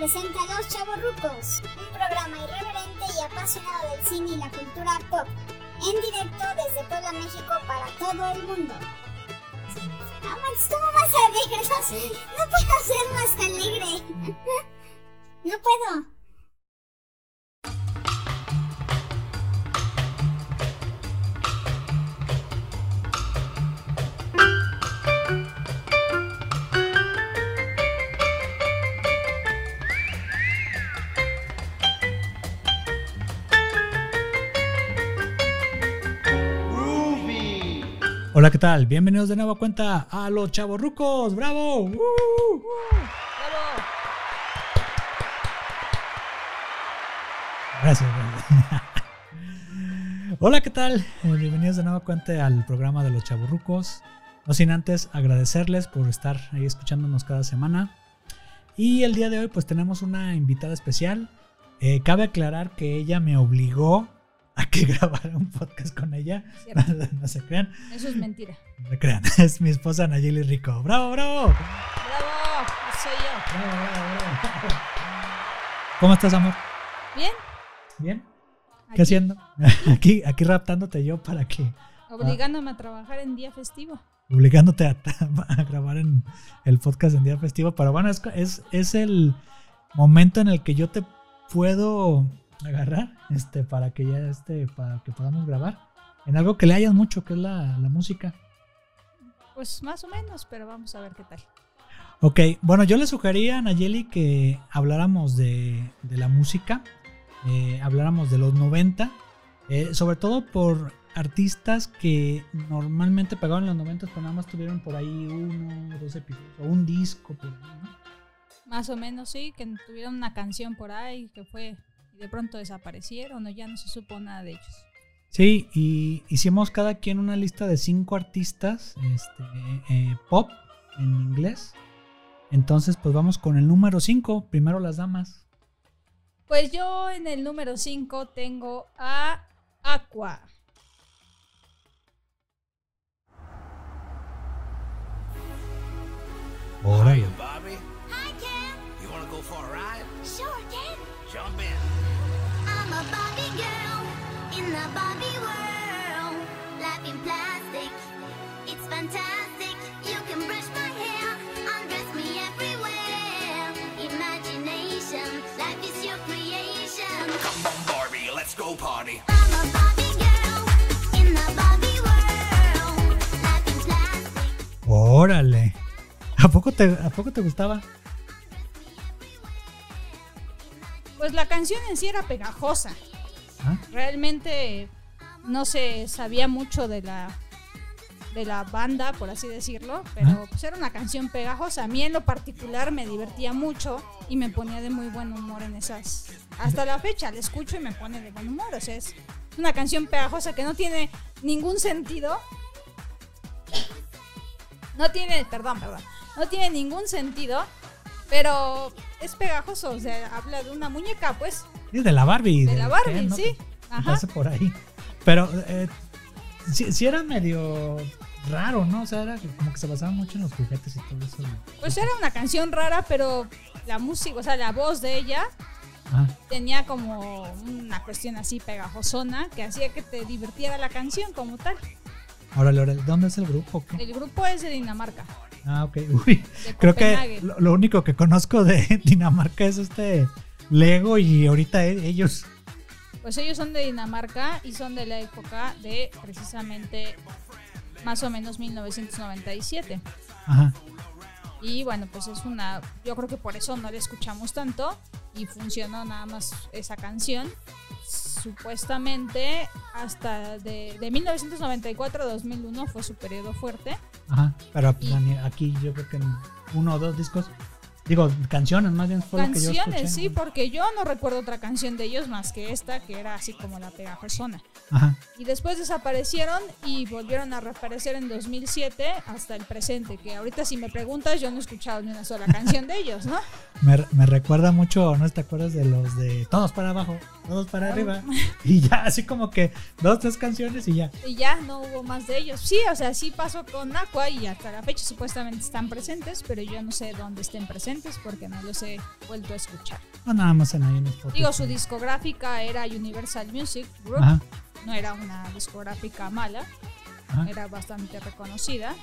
presenta Los Chavorrucos, un programa irreverente y apasionado del cine y la cultura pop, en directo desde Puebla, México para todo el mundo. Ah, Max, ¿cómo vas a alegre? No, no puedo ser más alegre. No puedo. Hola, ¿qué tal? Bienvenidos de nueva cuenta a Los Chavorrucos. ¡Bravo! ¡Uh! Gracias. Hola, ¿qué tal? Eh, bienvenidos de nueva cuenta al programa de Los Chavorrucos. No sin antes agradecerles por estar ahí escuchándonos cada semana. Y el día de hoy pues tenemos una invitada especial. Eh, cabe aclarar que ella me obligó a que grabara un podcast con ella. Cierto. No, se crean. Eso es mentira. No se crean. Es mi esposa Nayeli Rico. ¡Bravo, bravo! ¡Bravo! Soy yo. Bravo, bravo, bravo. ¿Cómo estás, amor? ¿Bien? ¿Bien? ¿Qué haciendo? Aquí, aquí raptándote yo para que, Obligándome a trabajar en día festivo. obligándote a, a grabar en el podcast en día festivo. Pero bueno, es, es, es el momento en el que yo te puedo agarrar este, para que ya este, para que podamos grabar en algo que le hayas mucho, que es la, la música. Pues más o menos, pero vamos a ver qué tal. Ok, bueno, yo le sugería a Nayeli que habláramos de, de la música, eh, habláramos de los 90, eh, sobre todo por artistas que normalmente pegaban en los 90, pero nada más tuvieron por ahí uno dos episodios, o un disco por ahí, ¿no? Más o menos, sí, que tuvieron una canción por ahí que fue de pronto desaparecieron o ya no se supo nada de ellos. Sí, y hicimos cada quien una lista de cinco artistas este, eh, pop en inglés. Entonces, pues vamos con el número 5, primero las damas. Pues yo en el número 5 tengo a Aqua. Órale. Bobby, Hi, Ken. you wanna go for a ride? Sure, Ken. Jump in. Órale. ¿A poco te, a poco te gustaba? Pues la canción en sí era pegajosa. ¿Ah? Realmente no se sabía mucho de la de la banda, por así decirlo, pero Ajá. pues era una canción pegajosa. A mí en lo particular me divertía mucho y me ponía de muy buen humor en esas. Hasta la fecha la escucho y me pone de buen humor. O sea, es una canción pegajosa que no tiene ningún sentido. No tiene, perdón, perdón. No tiene ningún sentido, pero es pegajoso. O sea, habla de una muñeca, pues. Es de la Barbie. De la Barbie, Ken, ¿no? sí. Que Ajá. por ahí. Pero eh, sí, sí era medio raro, ¿no? O sea, era como que se basaba mucho en los juguetes y todo eso. Pues era una canción rara, pero la música, o sea, la voz de ella Ajá. tenía como una cuestión así pegajosona que hacía que te divirtiera la canción como tal. Órale. ¿Dónde es el grupo? ¿Qué? El grupo es de Dinamarca. Ah, ok. Uy, creo que lo único que conozco de Dinamarca es este Lego y ahorita e- ellos. Pues ellos son de Dinamarca y son de la época de precisamente más o menos 1997. Ajá. Y bueno, pues es una, yo creo que por eso no la escuchamos tanto y funcionó nada más esa canción. Supuestamente hasta de, de 1994 a 2001 fue su periodo fuerte. Ajá. Pero Y- aquí yo creo que en uno o dos discos. Digo, canciones más bien fue lo que yo escuché. Canciones, sí, porque yo no recuerdo otra canción de ellos más que esta, que era así como la pegajosona. Ajá. Y después desaparecieron y volvieron a reaparecer en 2007 hasta el presente, que ahorita si me preguntas yo no he escuchado ni una sola canción de ellos, ¿no? Me, me recuerda mucho, ¿no te acuerdas de los de todos para abajo, todos para arriba? Y ya, así como que dos, tres canciones y ya. Y ya no hubo más de ellos. Sí, o sea, sí pasó con Aqua y hasta la fecha supuestamente están presentes, pero yo no sé dónde estén presentes. Recientes porque no los he vuelto a escuchar. No, nada más en ahí. Digo, su discográfica era Universal Music Group, Ajá, no era una discográfica mala, ajá. era bastante reconocida.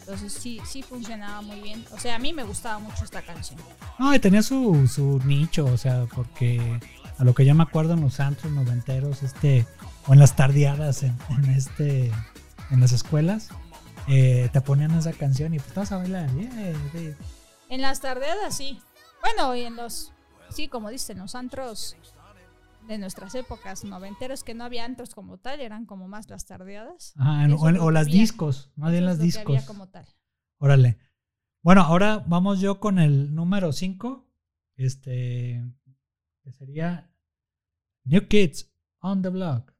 Entonces sí, sí funcionaba muy bien. O sea, a mí me gustaba mucho esta canción. No, y tenía su, su nicho, o sea, porque a lo que yo me acuerdo en los antros noventeros, este, o en las tardeadas en, en este, en las escuelas, eh, te ponían esa canción y pues vas a bailar. yeah, yeah. En las tardeadas sí. Bueno, y en los, sí, como dicen, los antros de nuestras épocas noventeros, que no había antros como tal, eran como más las tardeadas. Eso o, las había. discos, más bien las que había discos. como tal. Órale. Bueno, ahora vamos yo con el número 5. Este. Que sería New Kids on the Block.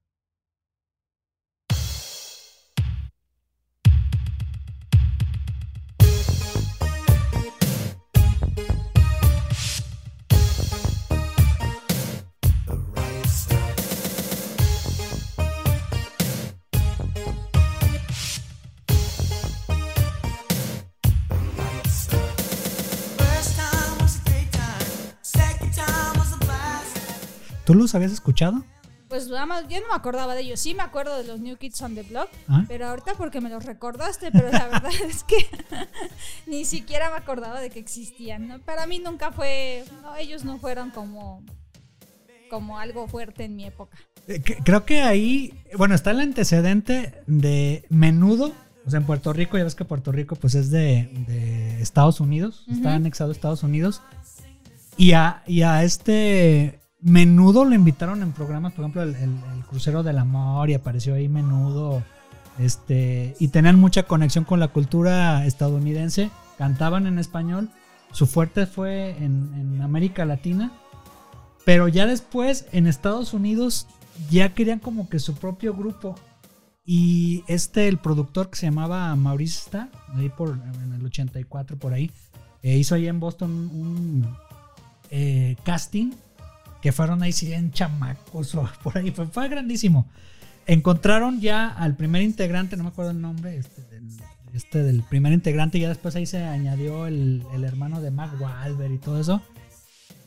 ¿Tú los habías escuchado? Pues nada más, yo no me acordaba de ellos. Sí me acuerdo de los New Kids on the Block, ¿Ah? pero ahorita porque me los recordaste, pero la verdad es que ni siquiera me acordaba de que existían. ¿no? Para mí nunca fue, no, ellos no fueron como, como algo fuerte en mi época. Eh, que- Creo que ahí, bueno, está el antecedente de Menudo. O sea, en Puerto Rico, ya ves que Puerto Rico pues es de, de Estados Unidos, está anexado a Estados Unidos. Y a, y a este Menudo lo invitaron en programas, por ejemplo, el, el- Crucero del Amor y apareció ahí Menudo. Este, y tenían mucha conexión con la cultura estadounidense, cantaban en español. Su fuerte fue en, en América Latina. Pero ya después en Estados Unidos ya querían como que su propio grupo. Y este, el productor que se llamaba Maurice Starr, ahí por, en el 84 por ahí, eh, hizo ahí en Boston un eh, casting que fueron ahí 100 chamacos o por ahí, fue, fue grandísimo. Encontraron ya al primer integrante, no me acuerdo el nombre, este del, este del primer integrante, y ya después ahí se añadió el, el hermano de Mark Wahlberg y todo eso.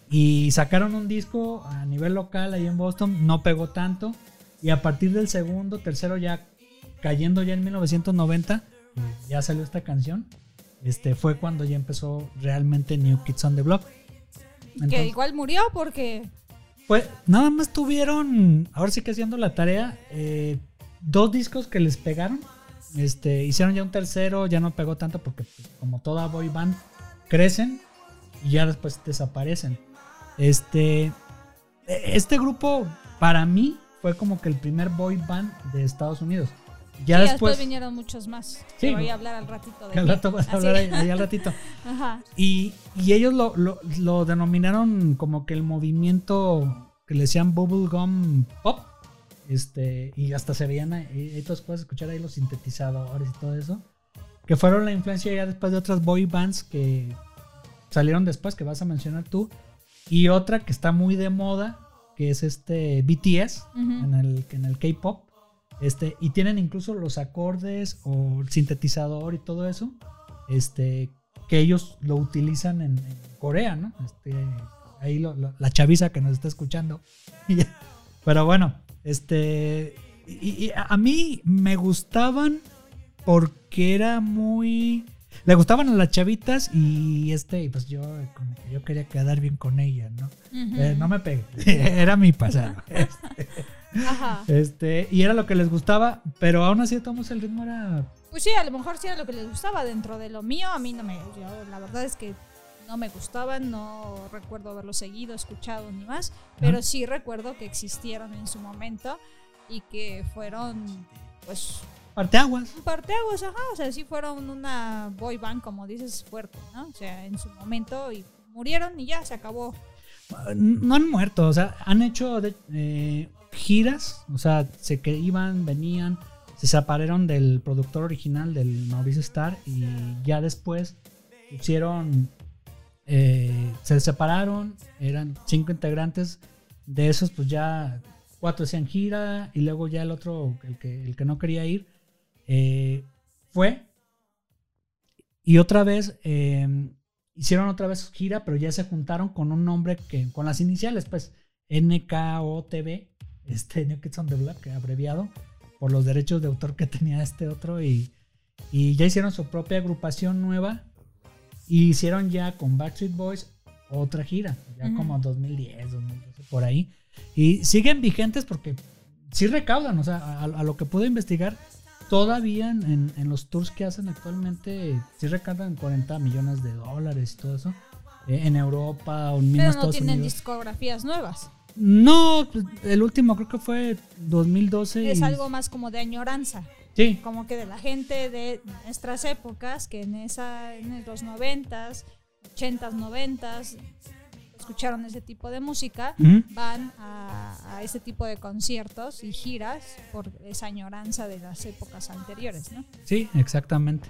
Y sacaron un disco a nivel local ahí en Boston, no pegó tanto. Y a partir del segundo, tercero, ya cayendo ya en 1990, ya salió esta canción. Este fue cuando ya empezó realmente New Kids on the Block. que Entonces, igual murió porque pues nada más tuvieron, ahora sí que haciendo la tarea, eh, dos discos que les pegaron. Este, hicieron ya un tercero, ya no pegó tanto porque pues, como toda boy band crecen y ya después desaparecen. Este, e- este grupo para mí fue como que el primer boy band de Estados Unidos. Ya sí, después, vinieron muchos más. Sí. Voy a hablar al ratito de que al rato vas a hablar ahí, ahí al ratito. Ajá. Y, y ellos lo, lo- lo denominaron como que el movimiento que le decían bubblegum pop. Este, y hasta se veían ahí, ahí tú puedes escuchar ahí los sintetizadores y todo eso. Que fueron la influencia ya después de otras boy bands que salieron después, que vas a mencionar tú. Y otra que está muy de moda, que es este BTS, en el, en el K-pop. Este, y tienen incluso los acordes o el sintetizador y todo eso. Este, que ellos lo utilizan en, en Corea, ¿no? Este, ahí lo- lo- la chaviza que nos está escuchando. Pero bueno, este. Y, y a mí me gustaban porque era muy. Le gustaban a las chavitas y este, pues yo yo quería quedar bien con ella, ¿no? Eh, no me pegué, era mi pasado. Ajá. Este, y era lo que les gustaba, pero aún así tomamos el ritmo era Pues sí, a lo mejor sí era lo que les gustaba dentro de lo mío. A mí no me. yo, la verdad es que no me gustaban, no recuerdo haberlo seguido, escuchado ni más. Pero sí recuerdo que existieron en su momento y que fueron, pues, parteaguas. parteaguas, ajá. O sea, sí fueron una boy band, como dices, fuerte, ¿no? O sea, en su momento y murieron y ya se acabó. No han muerto, o sea, han hecho eh, giras, o sea, se iban, venían, se separaron del productor original, del Mauricio Starr, y ya después hicieron, eh, se separaron, eran cinco integrantes, de esos pues ya cuatro hacían gira, y luego ya el otro, el que, el que no quería ir, eh, fue, Y otra vez hicieron otra vez gira, pero ya se juntaron con un nombre que, con las iniciales, pues NKOTB, este New Kids on the Block, abreviado, por los derechos de autor que tenía este otro. Y, y ya hicieron su propia agrupación nueva. Y hicieron ya con Backstreet Boys otra gira, ya como 2010, 2012, por ahí. Y siguen vigentes porque sí recaudan, o sea, a, a lo que pude investigar, todavía en, en- los tours que hacen actualmente, sí recaudan 40 millones de dólares y todo eso. Eh, en Europa o en Pero no Estados tienen Unidos. discografías nuevas. No, pues, el último creo que fue 2012. Es y- algo más como de añoranza. Sí, Como que de la gente de nuestras épocas, que en, esa, en los noventas, ochentas, noventas, escucharon ese tipo de música, van a, a ese tipo de conciertos y giras por esa añoranza de las épocas anteriores, ¿no? sí, exactamente.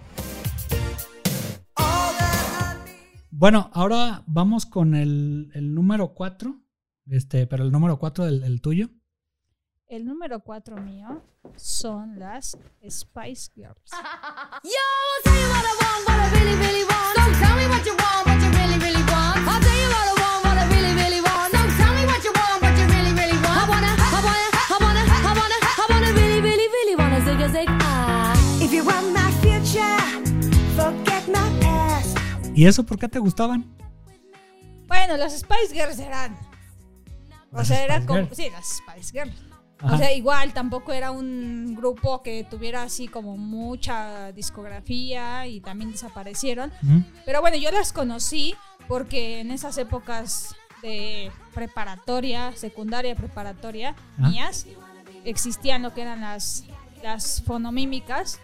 Bueno, ahora vamos con el, el número 4. Este, pero el número 4 del el tuyo. El número cuatro mío son las Spice Girls. Yo, ¿Y eso por qué te gustaban? Bueno, las Spice Girls eran. O sea, era Spice como. Sí, las Spice Girls. Ajá. O sea, igual tampoco era un grupo que tuviera así como mucha discografía y también desaparecieron. Pero bueno, yo las conocí porque en esas épocas de preparatoria, secundaria, preparatoria, Ah. mías, existían lo que eran las, las fonomímicas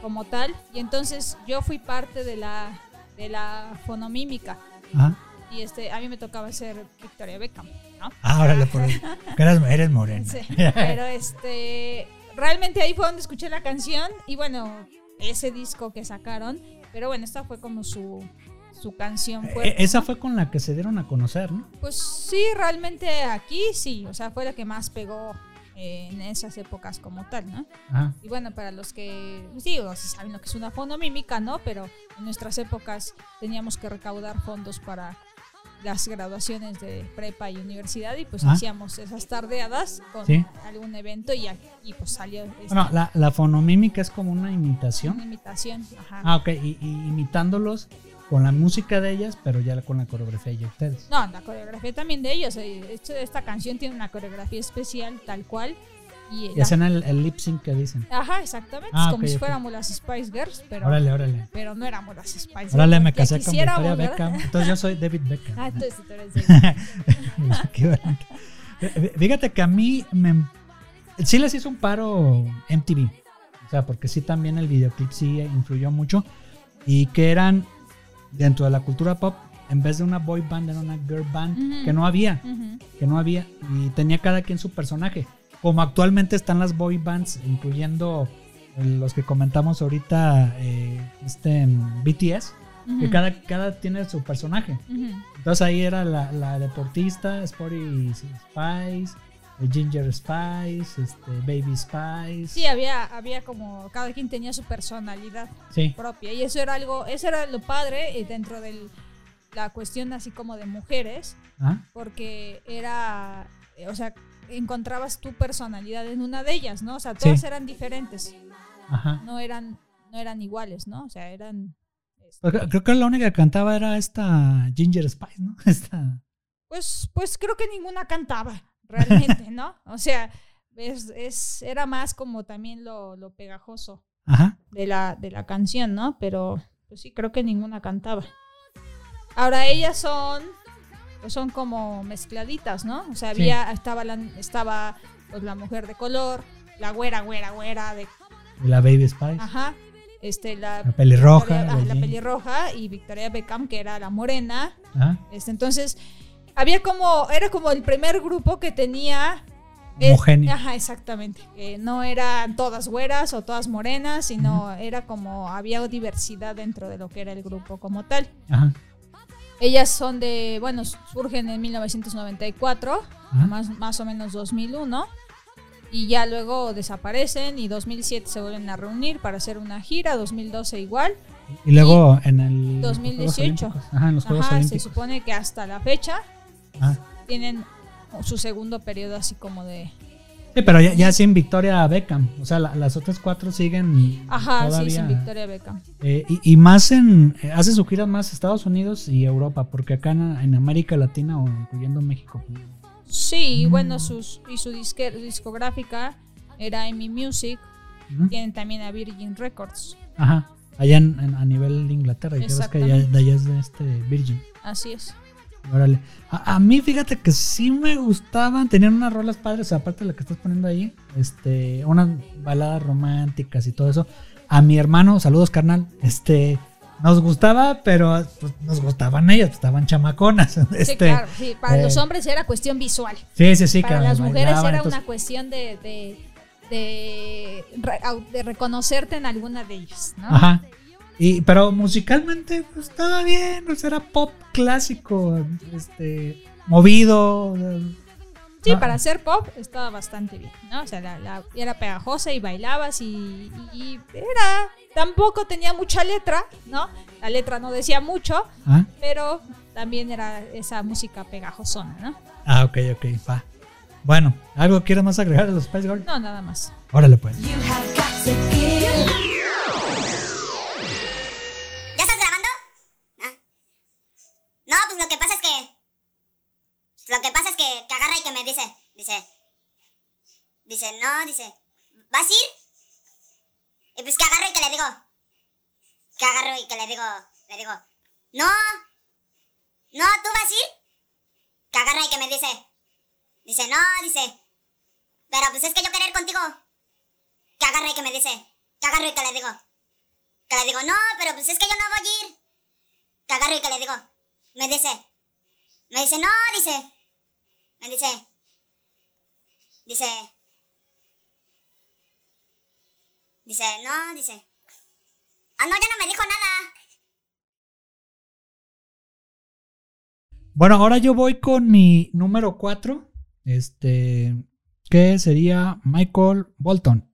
como tal. Y entonces yo fui parte de la, de la fonomímica. Ajá. Y este, a mí me tocaba ser Victoria Beckham, ¿no? Ah, órale, por eres, eres morena. Sí, pero este, realmente ahí fue donde escuché la canción y bueno, ese disco que sacaron, pero bueno, esta fue como su, su canción E- fuerte. Esa fue con la que se dieron a conocer, ¿no? Pues sí, realmente aquí sí, o sea, fue la que más pegó eh, en esas épocas como tal, ¿no? Ajá. Y bueno, para los que, pues sí, o sea, saben lo que es una fonomímica, ¿no? Pero en nuestras épocas teníamos que recaudar fondos para las graduaciones de prepa y universidad y pues Ah. hacíamos esas tardeadas con Sí. algún evento y, y pues salió esta Bueno, la, la fonomímica es como una imitación. una imitación. Ajá. Ah, ok, y, y imitándolos con la música de ellas, pero ya con la coreografía de ustedes. No, la coreografía también de ellos. eh, esto- esta canción tiene una coreografía especial tal cual. Y, Y hacen el, el lip sync que dicen. Ajá, exactamente. Ah, es como ok, si fuéramos las Spice Girls, pero, Órale, órale. pero no éramos las Spice Girls. Órale, me casé con Victoria. Beckham. Entonces yo soy David Beckham. Ah, entonces tú eres bonito. Fíjate que a mí me, sí les hizo un paro MTV. O sea, porque sí también el videoclip sí influyó mucho. Y que eran dentro de la cultura pop, en vez de una boy band, era una girl band, que no había. Que no había. Y tenía cada quien su personaje. Como actualmente están las boy bands, incluyendo los que comentamos ahorita, eh, este BTS, que cada, cada tiene su personaje. Entonces ahí era la, la deportista, Sporty Spice, eh, Ginger Spice, este, Baby Spice. Sí, había, había como cada quien tenía su personalidad Sí. propia y eso era algo, eso era lo padre eh, dentro de la cuestión así como de mujeres, Ah, porque era, eh, o sea, encontrabas tu personalidad en una de ellas, ¿no? O sea, todas Sí. eran diferentes, Ajá. no eran, no eran iguales, ¿no? O sea, eran, este, Creo que la única que cantaba era esta Ginger Spice, ¿no? Esta. pues, pues creo que ninguna cantaba realmente, ¿no? O sea, es, es, era más como también lo, lo pegajoso. Ajá. de la, de la canción, ¿no? Pero pues sí, creo que ninguna cantaba. Ahora ellas son, pues son como mezcladitas, ¿no? O sea, Sí. había, estaba, la, estaba pues, la mujer de color, la güera, güera, güera, de, la Baby Spice. ajá, este, la, La pelirroja. Victoria- ah, la pelirroja y Victoria Beckham, que era la morena. Ajá. Este, entonces, había como, era como el primer grupo que tenía eh, Homogéneo. Ajá, exactamente. Que no eran todas güeras o todas morenas, sino era como había diversidad dentro de lo que era el grupo como tal. Ajá. Ellas son de, bueno, surgen en 1994, Ajá. más, más o menos 2001, y ya luego desaparecen y 2007 se vuelven a reunir para hacer una gira, 2012 igual, Y luego en el. los Juegos 2018. Olímpicos. Ajá, en los Juegos Ajá, se supone que hasta la fecha Ah. tienen su segundo periodo así como de... Sí, pero ya, ya sin Victoria Beckham. O sea, la- las otras cuatro siguen. Ajá, todavía. sí, sin Victoria Beckham. Eh, y, y más en. eh, hace su gira más Estados Unidos y Europa, porque acá en, en América Latina o incluyendo México. Sí, y Mm. bueno, sus, y su disque- discográfica era Amy Music. Ujú. Tienen también a Virgin Records. Ajá. Allá en, en- a nivel de Inglaterra. Ves que de allá es de este Virgin. Así es. Órale. A, a mí, fíjate que sí me gustaban. Tenían unas rolas padres, aparte de la que estás poniendo ahí. Este, unas baladas románticas y todo eso. A mi hermano, saludos carnal. Este, nos gustaba, pero pues, nos gustaban ellas, pues, estaban chamaconas. Este, sí, claro. Sí, para eh, los hombres era cuestión visual. Sí, sí, sí. para las mujeres bailaban, era entonces- una cuestión de, de, de reconocerte en alguna de ellas, ¿no? Ajá. Y, pero musicalmente pues, estaba bien, o sea, era pop clásico, este, movido. Sí, Ah, para hacer pop estaba bastante bien, ¿no? O sea, la, la- era pegajosa y bailabas y, y era... Tampoco tenía mucha letra, ¿no? La letra no decía mucho, ah, pero también era esa música pegajosona, ¿no? ah, ok, ok, va. Bueno, ¿algo quieres más agregar a los Spice Girls? No, nada más. Órale pues. Lo que pasa es que, que agarra y que me dice. Dice. Dice, no, dice. ¿Vas a ir? Y pues que agarro y que le digo. Que agarro y que le digo. Le digo. No. No, ¿tú vas a ir? Que agarra y que me dice. Dice, no, dice. Pero pues es que yo querer ir contigo. Que agarra y que me dice. Que agarro y que le digo. Que le digo, no, pero pues es que yo no voy a ir. Que agarro y que le digo. Me dice. Me dice, no, dice. Me dice. Dice. Dice, no, dice. Ah, no, ya no me dijo nada. Bueno, ahora yo voy con mi número 4, este, que sería Michael Bolton.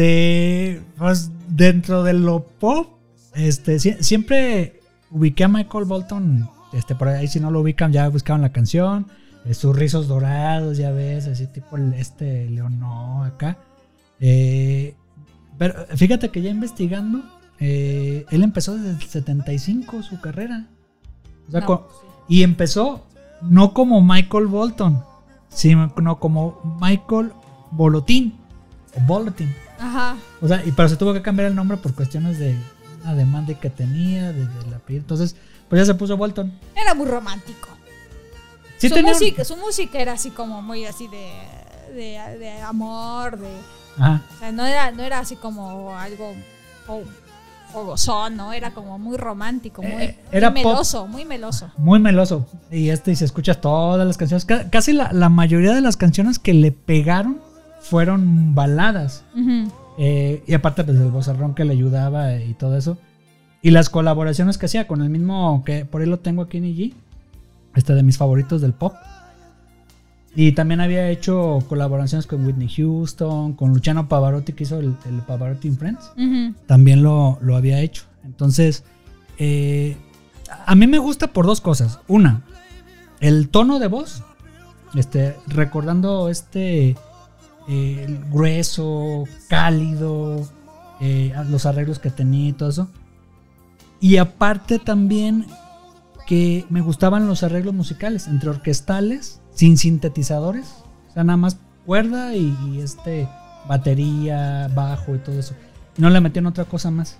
Este, pues dentro de lo pop, este, sie- siempre ubiqué a Michael Bolton. Este, por ahí si no lo ubican, ya buscaban la canción. eh, sus rizos dorados, ya ves, así tipo el, este Leonó acá. Eh, pero fíjate que ya investigando, eh, él empezó desde el 75 su carrera. O sea, No, co- sí. y empezó no como Michael Bolton, sino como Michael Bolotín. O Bolotín. Ajá. O sea, y pero se tuvo que cambiar el nombre por cuestiones de una demanda que tenía, de, de la piel. Entonces, pues ya se puso Bolton. Era muy romántico. Sí su, tenía música, su música era así como muy así de, de, de amor, de... Ajá. O sea, no era, no era así como algo fo- fogosón, ¿no? Era como muy romántico, muy, Eh, era muy pop. meloso, muy meloso. Muy meloso. Y este, y se escucha todas las canciones. Ca- Casi la, la mayoría de las canciones que le pegaron fueron baladas. Eh, y aparte, pues el vozarrón que le ayudaba y todo eso. Y las colaboraciones que hacía con el mismo, que por ahí lo tengo aquí en IG. Este de mis favoritos del pop. Y también había hecho colaboraciones con Whitney Houston, con Luciano Pavarotti, que hizo el, el Pavarotti in Friends. También lo, lo había hecho. Entonces, eh, a mí me gusta por dos cosas. Una, el tono de voz. Este, recordando este eh, grueso, cálido, eh, los arreglos que tenía y todo eso. Y aparte también que me gustaban los arreglos musicales, entre orquestales, sin sintetizadores. O sea, nada más cuerda y, y este batería, bajo y todo eso. Y no le metían otra cosa más.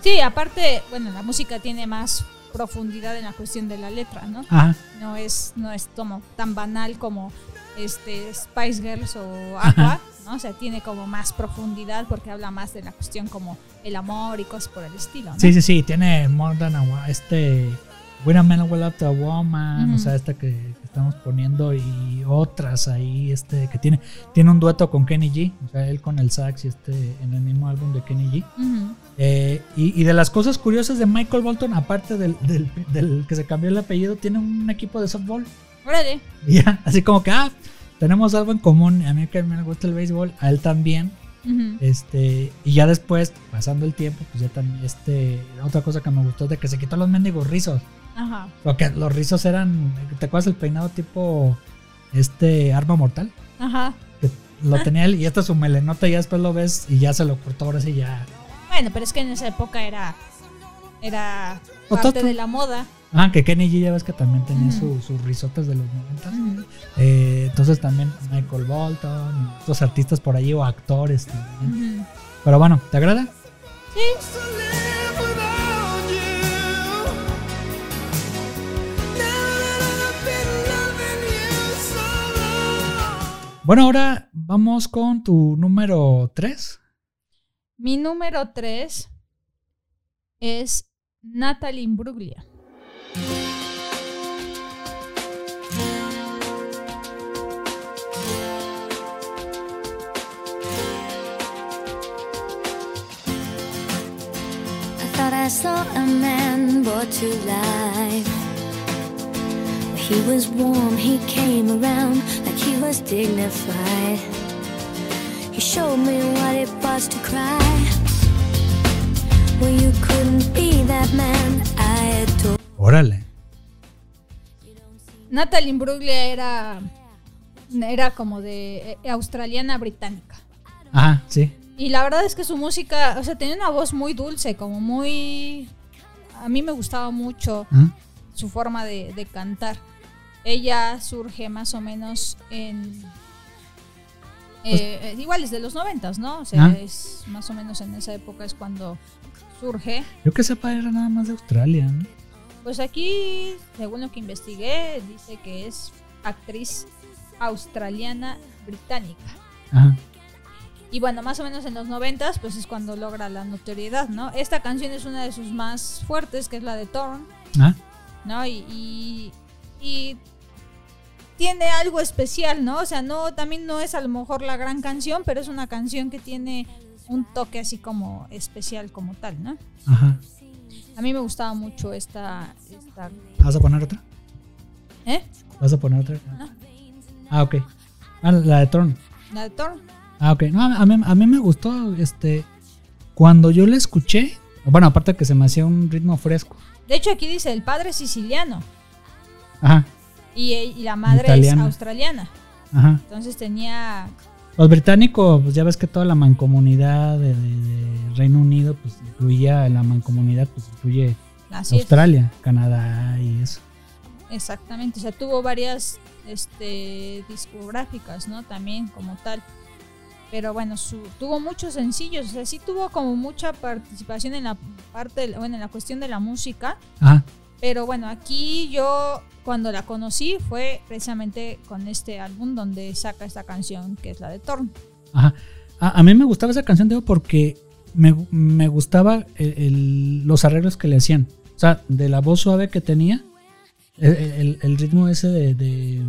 Sí, aparte, bueno, la música tiene más profundidad en la cuestión de la letra, ¿no? Ajá. No es, no es como tan banal como este Spice Girls o Aqua, ¿no? O sea, tiene como más profundidad porque habla más de la cuestión como el amor y cosas por el estilo, ¿no? Sí, sí, sí, tiene More Than a este When a Man Will Up to a Woman, o sea, esta que, que estamos poniendo y otras ahí, este que tiene tiene un dueto con Kenny G, o sea, él con el sax y este en el mismo álbum de Kenny G. Eh, y, y de las cosas curiosas de Michael Bolton, aparte del, del- del que se cambió el apellido, tiene un equipo de softball. Órale. Y ya, así como que, ah, tenemos algo en común. A mí que me gusta el béisbol, a él también. Este, y ya después, pasando el tiempo, pues ya también, este, otra cosa que me gustó es de que se quitó los mendigos rizos. Ajá. Porque los rizos eran, ¿te acuerdas el peinado tipo, este, arma mortal? Ajá. Que lo tenía él y esta es su melenota y ya después lo ves y ya se lo cortó ahora sí ya. Bueno, pero es que en esa época era. Era parte de la moda. Ah, que Kenny G ya ves que también tenía Ujú. su- sus risotes de los 90. Ujú. Eh, entonces también Michael Bolton, otros artistas por ahí o actores también. Pero bueno, ¿te agrada? Long. Bueno, ahora vamos con tu número 3. Mi número 3 es Natalie Imbruglia. I saw a man brought to life. He was warm, he came around like he was dignified. He showed me what it was to cry. Well, you couldn't be that man I. Órale. Natalie Imbruglia era. Era como de eh, australiana británica. Ajá, sí. Y la verdad es que su música, o sea, tenía una voz muy dulce, como muy... A mí me gustaba mucho Ajá. su forma de, de cantar. Ella surge más o menos en... eh, eh, igual es de los noventas, ¿no? O sea, Ah. es más o menos en esa época es cuando surge. Yo que sepa era nada más de Australia. ¿no? Pues aquí, según lo que investigué, dice que es actriz australiana británica. Ajá. Y bueno, más o menos en los noventas, pues es cuando logra la notoriedad, ¿no? Esta canción es una de sus más fuertes, que es la de Torn, Ah, ¿no? Y, y, y tiene algo especial, ¿no? O sea, no, también no es a lo mejor la gran canción, pero es una canción que tiene un toque así como especial como tal, ¿no? ajá. A mí me gustaba mucho esta, esta ¿Vas a poner otra? ¿eh? ¿Vas a poner otra? No. Ah, ok. Ah, la de Tron. La de Torn. Ah, ok. No, a mí, a mí me gustó, este, cuando yo la escuché, bueno, aparte que se me hacía un ritmo fresco. De hecho, aquí dice el padre es siciliano Ajá, y, y la madre Italiana. es australiana. ajá. Entonces tenía Los británicos, pues ya ves que toda la mancomunidad de, de- de Reino Unido, pues incluía la mancomunidad, pues incluye así es. Australia, Canadá y eso. Exactamente, o sea, tuvo varias este, discográficas, ¿no? También como tal. Pero bueno, su, tuvo muchos sencillos, o sea, sí tuvo como mucha participación en la parte, bueno, en la cuestión de la música. Ajá, Pero bueno, aquí yo cuando la conocí fue precisamente con este álbum donde saca esta canción que es la de Torn. ajá. A, a mí me gustaba esa canción, digo, porque me, me gustaba el- el- los arreglos que le hacían. O sea, de la voz suave que tenía, el, el- el ritmo ese de, de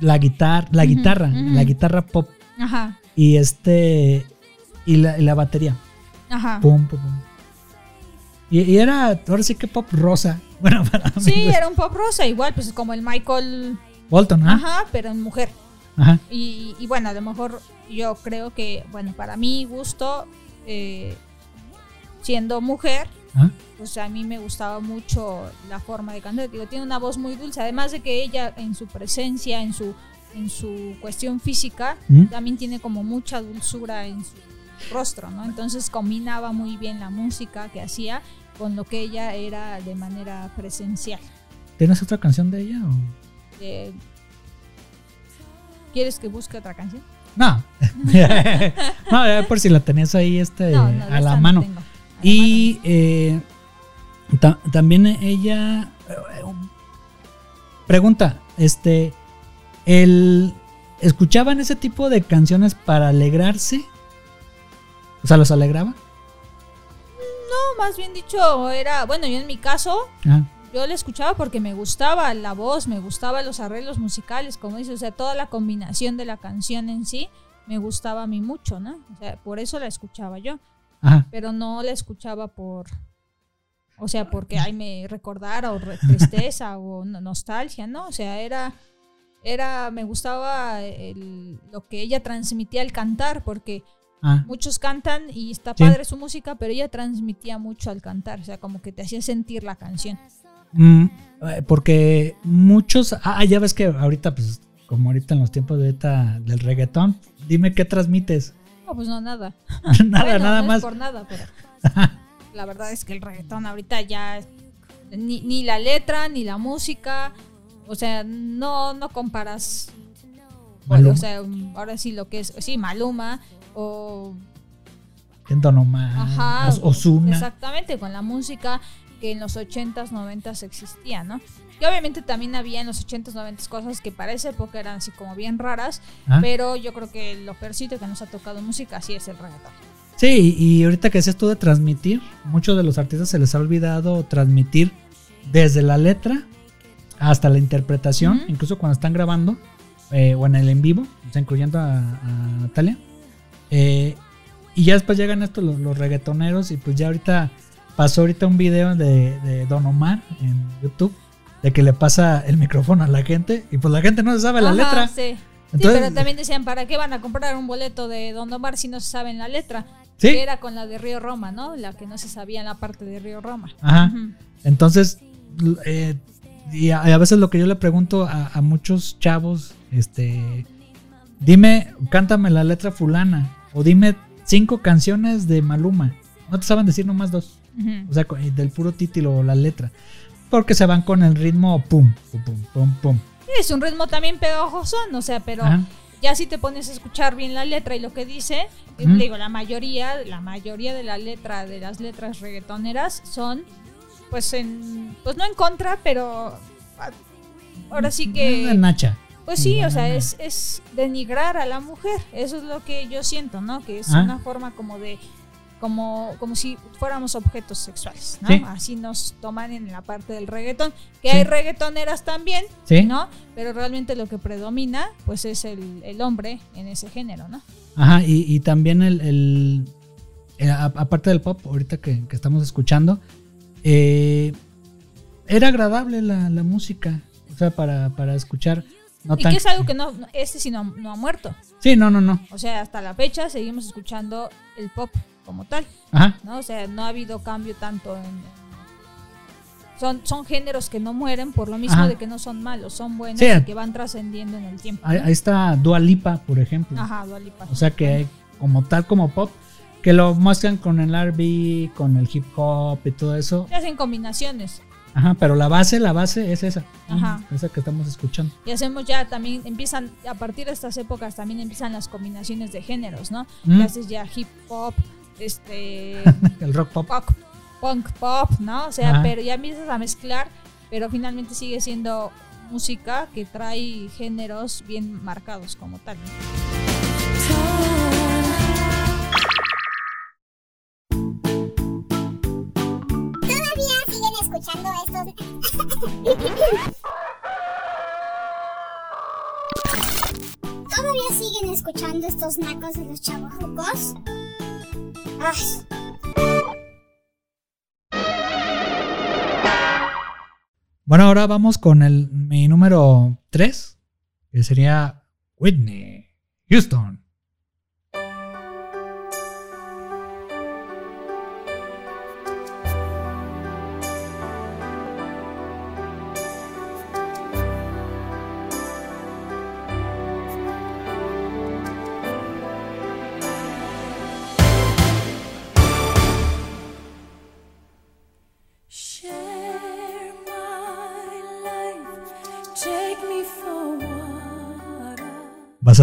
la guitarra, la guitarra, la guitarra pop Ajá, y este y la, y la batería. ajá. Pum, pum, pum. Y, y era, ahora sí que pop rosa. Bueno, para mí. Sí, era un pop rosa igual, pues como el Michael, Bolton, ¿ah? ajá, pero en mujer. Ajá. Y, y bueno, a lo mejor yo creo que, bueno, para mi gusto, eh, siendo mujer, pues a mí me gustaba mucho la forma de cantar. Digo, tiene una voz muy dulce, además de que ella en su presencia, en su, en su cuestión física, Ujú. también tiene como mucha dulzura en su rostro, ¿no? Entonces combinaba muy bien la música que hacía con lo que ella era de manera presencial. ¿Tienes otra canción de ella? o? Eh, ¿Quieres que busque otra canción? No. no, ya por si la tenías ahí este, No, no, de a la no mano. tengo. A la Y eh, ta- también ella. eh, Pregunta, este. El, ¿Escuchaban ese tipo de canciones para alegrarse? O sea, ¿los alegraba? No, más bien dicho, era, bueno, yo en mi caso, yo la escuchaba porque me gustaba la voz, me gustaba los arreglos musicales, como dices, o sea, toda la combinación de la canción en sí me gustaba a mí mucho, ¿no? O sea, por eso la escuchaba yo, Ajá. pero no la escuchaba por, o sea, porque ay me recordara o tristeza o no- nostalgia, ¿no? O sea, era, era, me gustaba el- lo que ella transmitía al cantar, porque Ah, muchos cantan y está Sí. padre su música, pero ella transmitía mucho al cantar, o sea, como que te hacía sentir la canción. mm, eh, porque muchos. Ah, ya ves que ahorita, pues, como ahorita en los tiempos de ahorita del reggaetón, dime qué transmites. No, pues no, nada. nada, Bueno, nada no más. Es por nada, pero la verdad es que el reggaetón ahorita ya ni, ni la letra ni la música, o sea, no no comparas. Maluma. O sea, ahora sí lo que es, sí, Maluma o Kento Nomás, ajá, Os- Ozuna. exactamente con la música que en los 80s, 90s existía, ¿no? Y obviamente también había en los 80s, 90s cosas que para esa época eran así como bien raras, Ah. pero yo creo que lo peorcito que nos ha tocado música sí es el reggaetón. Sí, y ahorita que decías tú de transmitir, muchos de los artistas se les ha olvidado transmitir desde la letra hasta la interpretación, incluso cuando están grabando eh, o en el en vivo, o sea, incluyendo a, a Natalia. Eh, y ya después llegan estos los, los reggaetoneros y pues ya ahorita pasó ahorita un video de, de Don Omar en YouTube de que le pasa el micrófono a la gente y pues la gente no se sabe la letra. Sí. Entonces- sí, pero también decían, ¿para qué van a comprar un boleto de Don Omar si no se saben la letra? Sí. Que era con la de Río Roma, ¿no? La que no se sabía en la parte de Río Roma. Ajá. Entonces, eh, y a, a veces lo que yo le pregunto a, a muchos chavos, este, dime, cántame la letra fulana, o dime cinco canciones de Maluma. No te saben decir nomás dos, o sea, con- del puro título o la letra. Porque se van con el ritmo pum, pum, pum, pum, pum. Es un ritmo también pegajoso, o sea, pero Ajá. ya si te pones a escuchar bien la letra y lo que dice, eh, digo, la mayoría, la mayoría de la letra, de las letras reggaetoneras son, pues en, pues no en contra, pero ah, ahora sí que... Nacha. Pues sí, o sea, es, es denigrar a la mujer. Eso es lo que yo siento, ¿no? Que es Ah. una forma como de. Como, como si fuéramos objetos sexuales, ¿no? Sí. Así nos toman en la parte del reggaetón. Que Sí. hay reggaetoneras también, Sí. ¿no? Pero realmente lo que predomina, pues es el, el hombre en ese género, ¿no? Ajá, y, y también el, el- eh, aparte del pop, ahorita que, que estamos escuchando, eh, era agradable la, la música, o sea, para, para escuchar. No y tan- que es algo que no, este sí no, no ha muerto. Sí, no, no, no. O sea, hasta la fecha seguimos escuchando el pop como tal. Ajá, ¿no? O sea, no ha habido cambio tanto en... son, son géneros que no mueren por lo mismo Ajá. de que no son malos, son buenos Sí. y que van trascendiendo en el tiempo. ahí, está Dua Lipa, por ejemplo. Ajá, Dua Lipa. O sea, que como tal, como pop, que lo muestran con el R&B, con el hip hop y todo eso. Se hacen combinaciones Ajá, pero la base, la base es esa. Ajá. Esa que estamos escuchando. y hacemos ya también, empiezan, a partir de estas épocas también empiezan las combinaciones de géneros, ¿no? Mm. Haces ya hip hop, este... El rock pop. pop, punk pop, ¿no? O sea, Ajá. pero ya empiezas a mezclar, pero finalmente sigue siendo música que trae géneros bien marcados como tal. Todavía siguen escuchando estos nacos de los chavos Ay, Bueno, ahora vamos con el mi número 3, que sería Whitney Houston.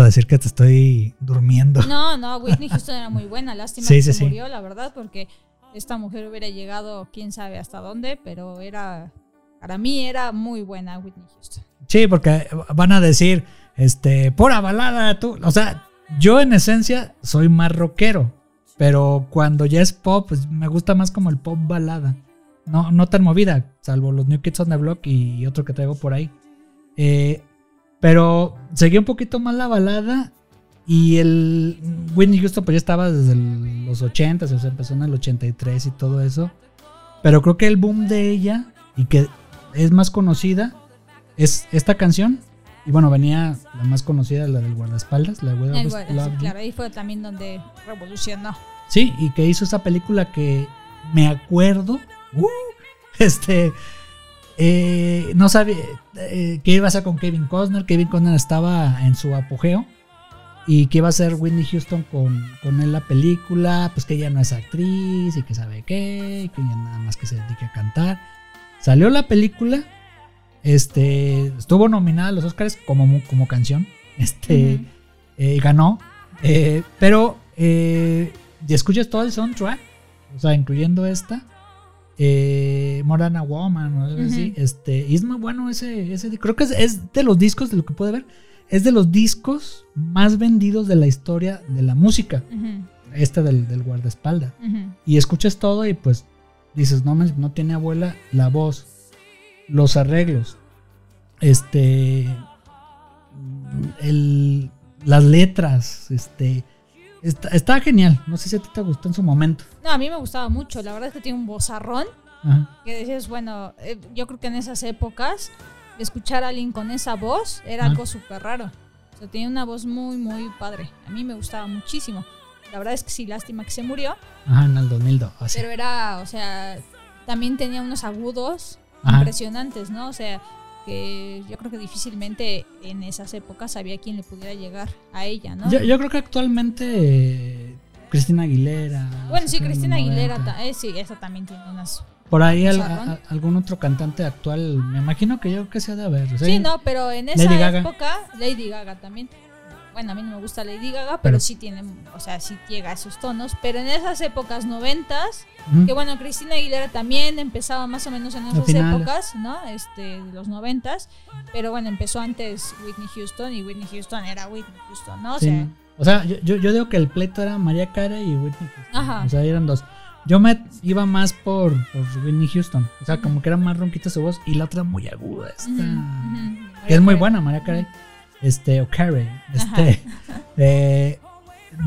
A decir que te estoy durmiendo. No, no, Whitney Houston era muy buena. Lástima Sí, que sí, se sí. murió, la verdad, porque esta mujer hubiera llegado quién sabe hasta dónde, pero era, para mí era muy buena Whitney Houston. Sí, porque van a decir, este, pura balada, tú. O sea, yo en esencia soy más rockero, pero cuando ya es pop, pues me gusta más como el pop balada. no, no tan movida, salvo los New Kids on the Block y otro que traigo por ahí. Eh, pero seguía un poquito más la balada y el Whitney Houston pues ya estaba desde el- los 80, o sea, empezó en el 83 y todo eso. Pero creo que el boom de ella y que es más conocida es esta canción. Y bueno, venía la más conocida, la del guardaespaldas, la de sí, claro, ahí fue también donde revolucionó. Sí, y que hizo esa película que me acuerdo. uh, este. Eh, no sabía eh, qué iba a hacer con Kevin Costner. Kevin Costner estaba en su apogeo. Y que iba a hacer Whitney Houston con, con él la película. Pues que ella no es actriz y que sabe qué. Y que ella nada más que se dedique a cantar. Salió la película. Este. Estuvo nominada a los Oscars como, como canción. Este. Eh, ganó. eh, pero. Eh, y escuchas todo el soundtrack. O sea, incluyendo esta. Eh, Morana Woman o algo así. Este. Y es muy bueno ese. ese creo que es, es de los discos, de lo que puede ver. Es de los discos más vendidos de la historia de la música. Este del, del guardaespaldas. ujú. Y escuchas todo y pues dices, no, no tiene abuela la voz, los arreglos, este, el, las letras, este, está, está genial. No sé si a ti te gustó en su momento. No, a mí me gustaba mucho. La verdad es que tiene un vozarrón Ajá. que decías, bueno, eh, yo creo que en esas épocas escuchar a alguien con esa voz era algo súper raro. O sea, tenía una voz muy, muy padre. A mí me gustaba muchísimo. La verdad es que sí, lástima que se murió. Ajá, en el 2002. así. Pero era, o sea, también tenía unos agudos Ajá. impresionantes, ¿no? O sea, que yo creo que difícilmente en esas épocas había quien le pudiera llegar a ella, ¿no? Yo, yo creo que actualmente eh, Cristina Aguilera. bueno, sí, Cristina Aguilera, 90. ta- eh, sí, esa también tiene unas... Por ahí al- a- algún otro cantante actual, me imagino que yo creo que se ha de haber. o sea, Sí, no, pero en esa Lady Gaga. época, Lady Gaga también. Bueno, a mí no me gusta Lady Gaga, pero, Pero- sí tiene, o sea, sí llega a esos tonos. Pero en esas épocas noventas, que bueno, Cristina Aguilera también empezaba más o menos en esas épocas, ¿no? Este, de los noventas. Pero bueno, empezó antes Whitney Houston y Whitney Houston era Whitney Houston, ¿no? O Sí. sea, O sea, yo, yo, yo digo que el pleito era María Carey y Whitney Houston. Ajá. O sea, eran dos. Yo me iba más por, por Whitney Houston. O sea, como que era más ronquita su voz y la otra muy aguda. Esta. Que es muy buena, María Carey. Este, o Carey. Este. eh,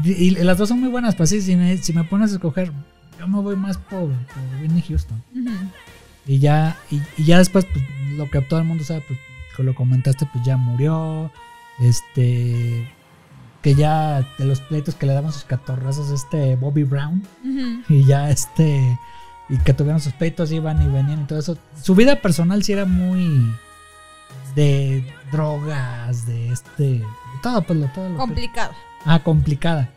y las dos son muy buenas, pero sí, si me, si me pones a escoger, yo me voy más por, por Whitney Houston. Y ya, y, y ya después, pues, lo que todo el mundo sabe, pues, que lo comentaste, pues ya murió. Este. Que ya de los pleitos que le daban sus catorrazos, este Bobby Brown. Y ya este. Y que tuvieron sus pleitos, iban y venían y todo eso. Su vida personal sí era muy. De drogas, de este. de todo, pues lo todo. Lo Complicado. Ah, complicada.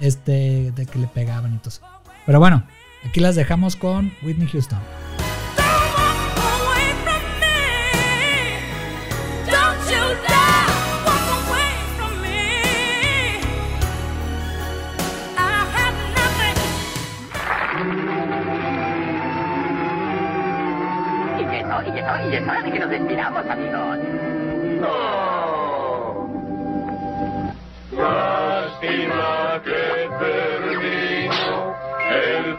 Este, de que le pegaban y todo eso. Pero bueno, aquí las dejamos con Whitney Houston. Y eso, y eso, es que nos amigos.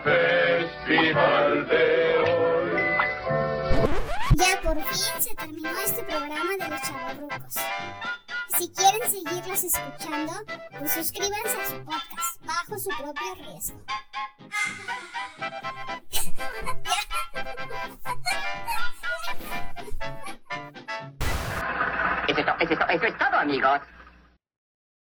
Festival de hoy. Ya por fin se terminó este programa de los chavorrucos. Si quieren seguirlos escuchando, pues suscríbanse a su podcast bajo su propio riesgo. Es esto, es esto, eso es todo, amigos.